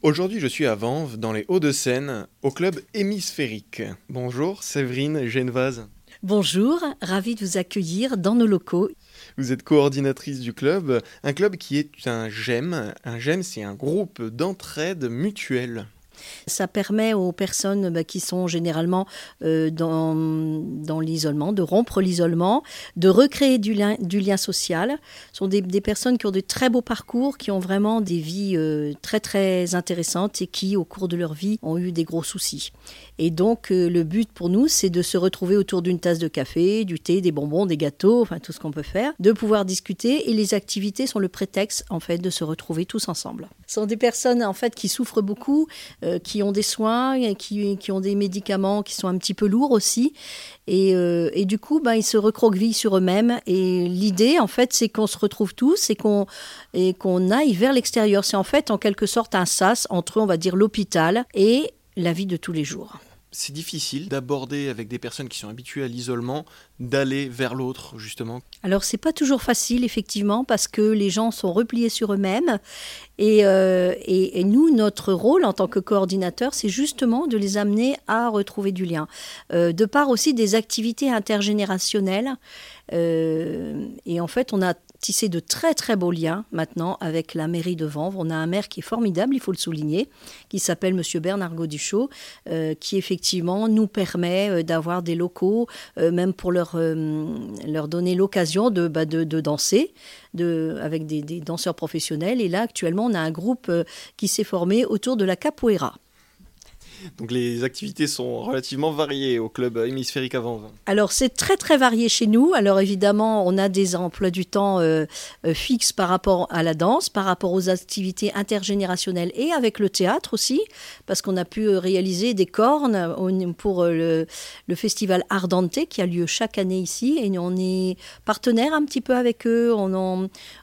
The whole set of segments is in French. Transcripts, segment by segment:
Aujourd'hui, je suis à Vanves, dans les Hauts-de-Seine, au club hémisphérique. Bonjour, Séverine Genevaz. Bonjour, ravi de vous accueillir dans nos locaux. Vous êtes coordinatrice du club, un club qui est un GEM. Un GEM, c'est un groupe d'entraide mutuelle. Ça permet aux personnes bah, qui sont généralement euh, dans, dans l'isolement, de rompre l'isolement, de recréer du lien, social. Ce sont des, des, personnes qui ont de très beaux parcours, qui ont vraiment des vies euh, très très intéressantes et qui, au cours de leur vie, ont eu des gros soucis. Et donc, euh, le but pour nous, c'est de se retrouver autour d'une tasse de café, du thé, des bonbons, des gâteaux, enfin tout ce qu'on peut faire, de pouvoir discuter. Et les activités sont le prétexte, en fait, de se retrouver tous ensemble. Ce sont des personnes, en fait, qui souffrent beaucoup, euh, qui ont des soins, qui, qui, ont des médicaments qui sont un petit peu lourds aussi. Et, euh, et du coup, ben, ils se recroquevillent sur eux-mêmes. Et l'idée, en fait, c'est qu'on se retrouve tous et qu'on et qu'on aille vers l'extérieur. C'est en fait, en quelque sorte, un sas entre, on va dire, l'hôpital et la vie de tous les jours c'est difficile d'aborder avec des personnes qui sont habituées à l'isolement, d'aller vers l'autre, justement Alors, c'est pas toujours facile, effectivement, parce que les gens sont repliés sur eux-mêmes. Et, euh, et, nous, notre rôle en tant que coordinateur, c'est justement de les amener à retrouver du lien. Euh, de part aussi des activités intergénérationnelles. Euh, et en fait, on a tissé de très très beaux liens maintenant avec la mairie de Vanves. On a un maire qui est formidable, il faut le souligner, qui s'appelle Monsieur Bernard Gauduchot, euh, qui effectivement nous permet euh, d'avoir des locaux, euh, même pour leur, leur donner l'occasion de, bah, de, de, danser de, avec des, danseurs professionnels. Et là, actuellement, on a un groupe qui s'est formé autour de la capoeira. Donc les activités sont relativement variées au club hémisphérique avant. Alors c'est très très varié chez nous. Alors évidemment, on a des emplois du temps euh, euh, fixes par rapport à la danse, par rapport aux activités intergénérationnelles et avec le théâtre aussi, parce qu'on a pu réaliser des cornes pour le, festival Ardente qui a lieu chaque année ici et on est partenaire un petit peu avec eux.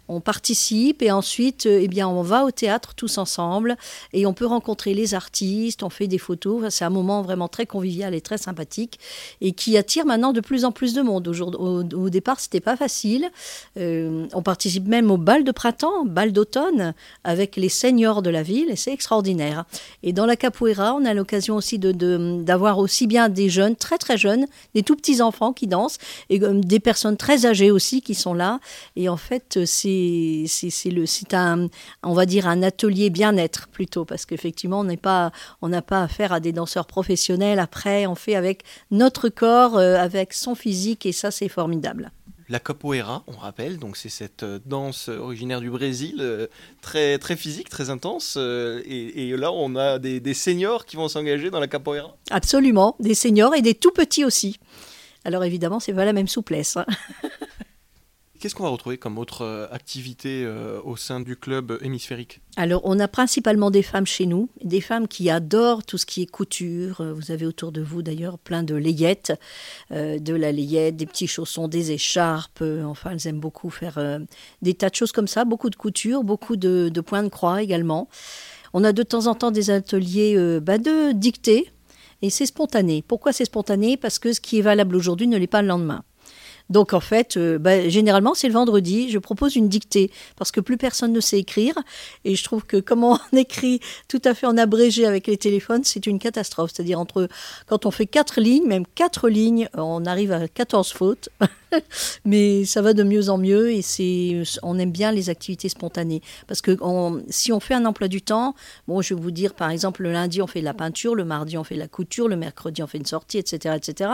On participe et ensuite, eh bien, on va au théâtre tous ensemble et on peut rencontrer les artistes, on fait des C'est un moment vraiment très convivial et très sympathique et qui attire maintenant de plus en plus de monde. Au, au, départ, c'était pas facile. Euh, on participe même au bal de printemps, bal d'automne, avec les seniors de la ville et c'est extraordinaire. Et dans la capoeira, on a l'occasion aussi d'avoir aussi bien des jeunes, très très jeunes, des tout petits enfants qui dansent et des personnes très âgées aussi qui sont là. Et en fait, c'est un on va dire un atelier bien-être plutôt parce qu'effectivement on n'est pas on n'a pas à des danseurs professionnels après on fait avec notre corps euh, avec son physique et ça c'est formidable. La capoeira, on rappelle, donc c'est cette danse originaire du Brésil, euh, très, très physique, très intense. Euh, et, et, là, on a des, des seniors qui vont s'engager dans la capoeira. Absolument, des seniors et des tout petits aussi. Alors évidemment, c'est pas la même souplesse. Hein. Qu'est-ce qu'on va retrouver comme autre euh, activité euh, au sein du club hémisphérique? Alors, on a principalement des femmes chez nous, des femmes qui adorent tout ce qui est couture. Vous avez autour de vous d'ailleurs plein de layettes, euh, de la layette, des petits chaussons, des écharpes. Euh, enfin, elles aiment beaucoup faire euh, des tas de choses comme ça, beaucoup de couture, beaucoup de, points de croix également. On a de temps en temps des ateliers euh, bah, de dictée et c'est spontané. Pourquoi c'est spontané? Parce que ce qui est valable aujourd'hui ne l'est pas le lendemain. Donc en fait, euh, bah, généralement c'est le vendredi, je propose une dictée parce que plus personne ne sait écrire et je trouve que comment on écrit tout à fait en abrégé avec les téléphones, c'est une catastrophe. C'est-à-dire entre quand on fait quatre lignes, même quatre lignes, on arrive à 14 fautes. Mais ça va de mieux en mieux et c'est on aime bien les activités spontanées parce que si on fait un emploi du temps, bon, je vais vous dire par exemple le lundi on fait de la peinture, le mardi on fait de la couture, le mercredi on fait une sortie, etc., etc.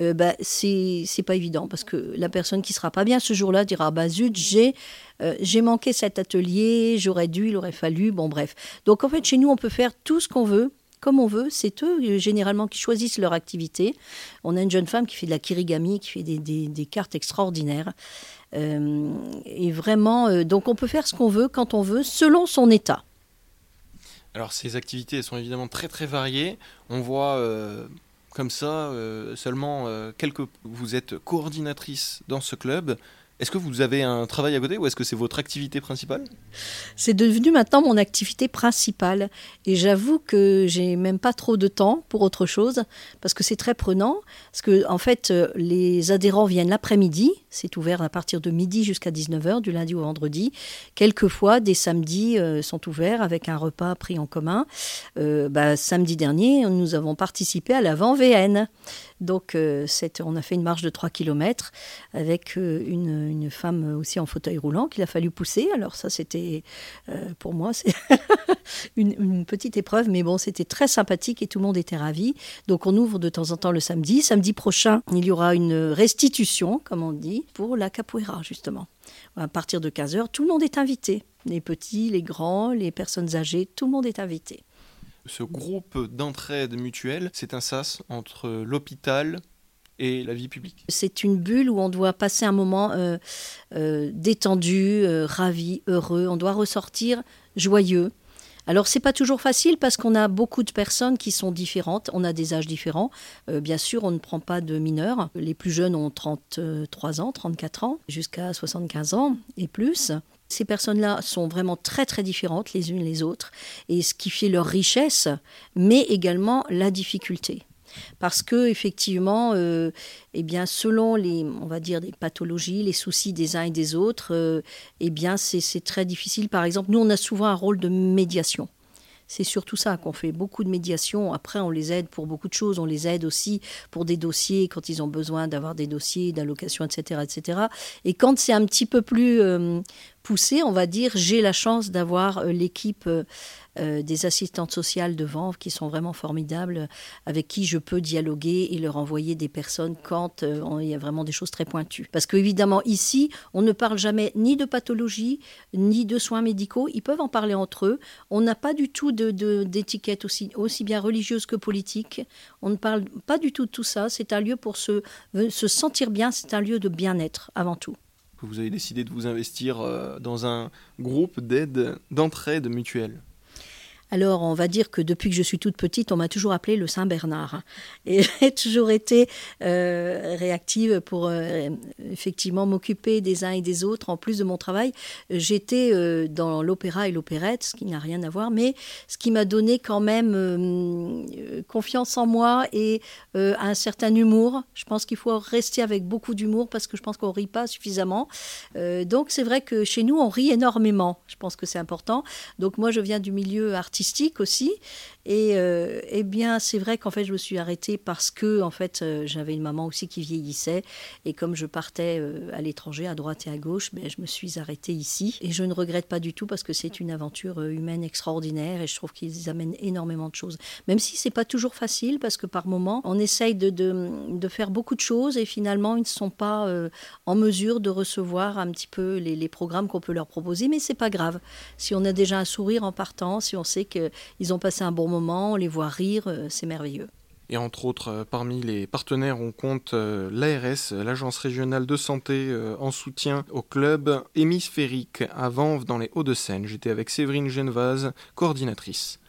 Euh, bah, c'est c'est pas évident parce que la personne qui sera pas bien ce jour-là dira bah zut j'ai euh, j'ai manqué cet atelier, j'aurais dû, il aurait fallu, bon bref. Donc en fait chez nous on peut faire tout ce qu'on veut comme on veut. C'est eux, généralement, qui choisissent leur activité. On a une jeune femme qui fait de la kirigami, qui fait des, des, cartes extraordinaires. Euh, et vraiment, euh, donc on peut faire ce qu'on veut, quand on veut, selon son état. Alors ces activités sont évidemment très très variées. On voit euh, comme ça euh, seulement euh, quelques... Vous êtes coordinatrice dans ce club. Est-ce que vous avez un travail à côté ou est-ce que c'est votre activité principale? C'est devenu maintenant mon activité principale. Et j'avoue que j'ai même pas trop de temps pour autre chose parce que c'est très prenant. Parce que, en fait, euh, les adhérents viennent l'après-midi. C'est ouvert à partir de midi jusqu'à 19h, du lundi au vendredi. Quelquefois, des samedis euh, sont ouverts avec un repas pris en commun. Euh, bah, samedi dernier, nous avons participé à l'avant VN. Donc, euh, on a fait une marche de 3 km avec euh, une, femme aussi en fauteuil roulant qu'il a fallu pousser. Alors, ça, c'était euh, pour moi, c'est une, petite épreuve, mais bon, c'était très sympathique et tout le monde était ravi. Donc, on ouvre de temps en temps le samedi. Samedi prochain, il y aura une restitution, comme on dit, pour la capoeira, justement. À partir de 15h, tout le monde est invité. Les petits, les grands, les personnes âgées, tout le monde est invité ce groupe d'entraide mutuelle, c'est un sas entre l'hôpital et la vie publique. C'est une bulle où on doit passer un moment euh, euh, détendu, euh, ravi, heureux. On doit ressortir joyeux. Alors c'est pas toujours facile parce qu'on a beaucoup de personnes qui sont différentes, on a des âges différents. bien sûr, on ne prend pas de mineurs. Les plus jeunes ont 33 ans, 34 ans, jusqu'à 75 ans et plus. Ces personnes-là sont vraiment très très différentes les unes les autres, et ce qui fait leur richesse, mais également la difficulté. Parce que effectivement, euh, eh bien, selon les, on va dire, des pathologies, les soucis des uns et des autres, euh, eh bien, c'est très difficile. Par exemple, nous, on a souvent un rôle de médiation. C'est surtout ça qu'on fait beaucoup de médiation. Après, on les aide pour beaucoup de choses. On les aide aussi pour des dossiers quand ils ont besoin d'avoir des dossiers d'allocation, etc., etc. Et quand c'est un petit peu plus euh, poussé, on va dire, j'ai la chance d'avoir euh, l'équipe euh, euh, des assistantes sociales devant qui sont vraiment formidables, avec qui je peux dialoguer et leur envoyer des personnes quand il y a vraiment des choses très pointues. Parce qu'évidemment, ici, on ne parle jamais ni de pathologie, ni de soins médicaux. Ils peuvent en parler entre eux. On n'a pas du tout d'étiquette de, aussi, bien religieuse que politique. On ne parle pas du tout de tout ça. C'est un lieu pour se sentir bien, c'est un lieu de bien-être avant tout vous avez décidé de vous investir euh, dans un groupe d'aide, d'entraide mutuelle alors, on va dire que depuis que je suis toute petite, on m'a toujours appelé le Saint-Bernard. Et j'ai toujours été euh, réactive pour euh, effectivement m'occuper des uns et des autres. En plus de mon travail, j'étais euh, dans l'opéra et l'opérette, ce qui n'a rien à voir, mais ce qui m'a donné quand même confiance en moi et un certain humour. Je pense qu'il faut rester avec beaucoup d'humour parce que je pense qu'on rit pas suffisamment. donc, c'est vrai que chez nous, on rit énormément. Je pense que c'est important. Donc, moi, je viens du milieu artistique aussi. Et euh, eh bien, c'est vrai qu'en fait, je me suis arrêtée parce que, en fait, euh, j'avais une maman aussi qui vieillissait. Et comme je partais euh, à l'étranger, à droite et à gauche, ben, je me suis arrêtée ici. Et je ne regrette pas du tout parce que c'est une aventure humaine extraordinaire et je trouve qu'ils amènent énormément de choses. Même si c'est pas toujours facile parce que par moment, on essaye de, de, faire beaucoup de choses et finalement, ils ne sont pas en mesure de recevoir un petit peu les, les programmes qu'on peut leur proposer. Mais c'est pas grave. Si on a déjà un sourire en partant, si on sait qu'ils ont passé un bon moment, on les voit rire, euh, c'est merveilleux. Et entre autres, euh, parmi les partenaires, on compte euh, l'ARS, l'Agence régionale de santé, en soutien au club hémisphérique à Vanves dans les Hauts-de-Seine. J'étais avec Séverine Genevaz, coordinatrice.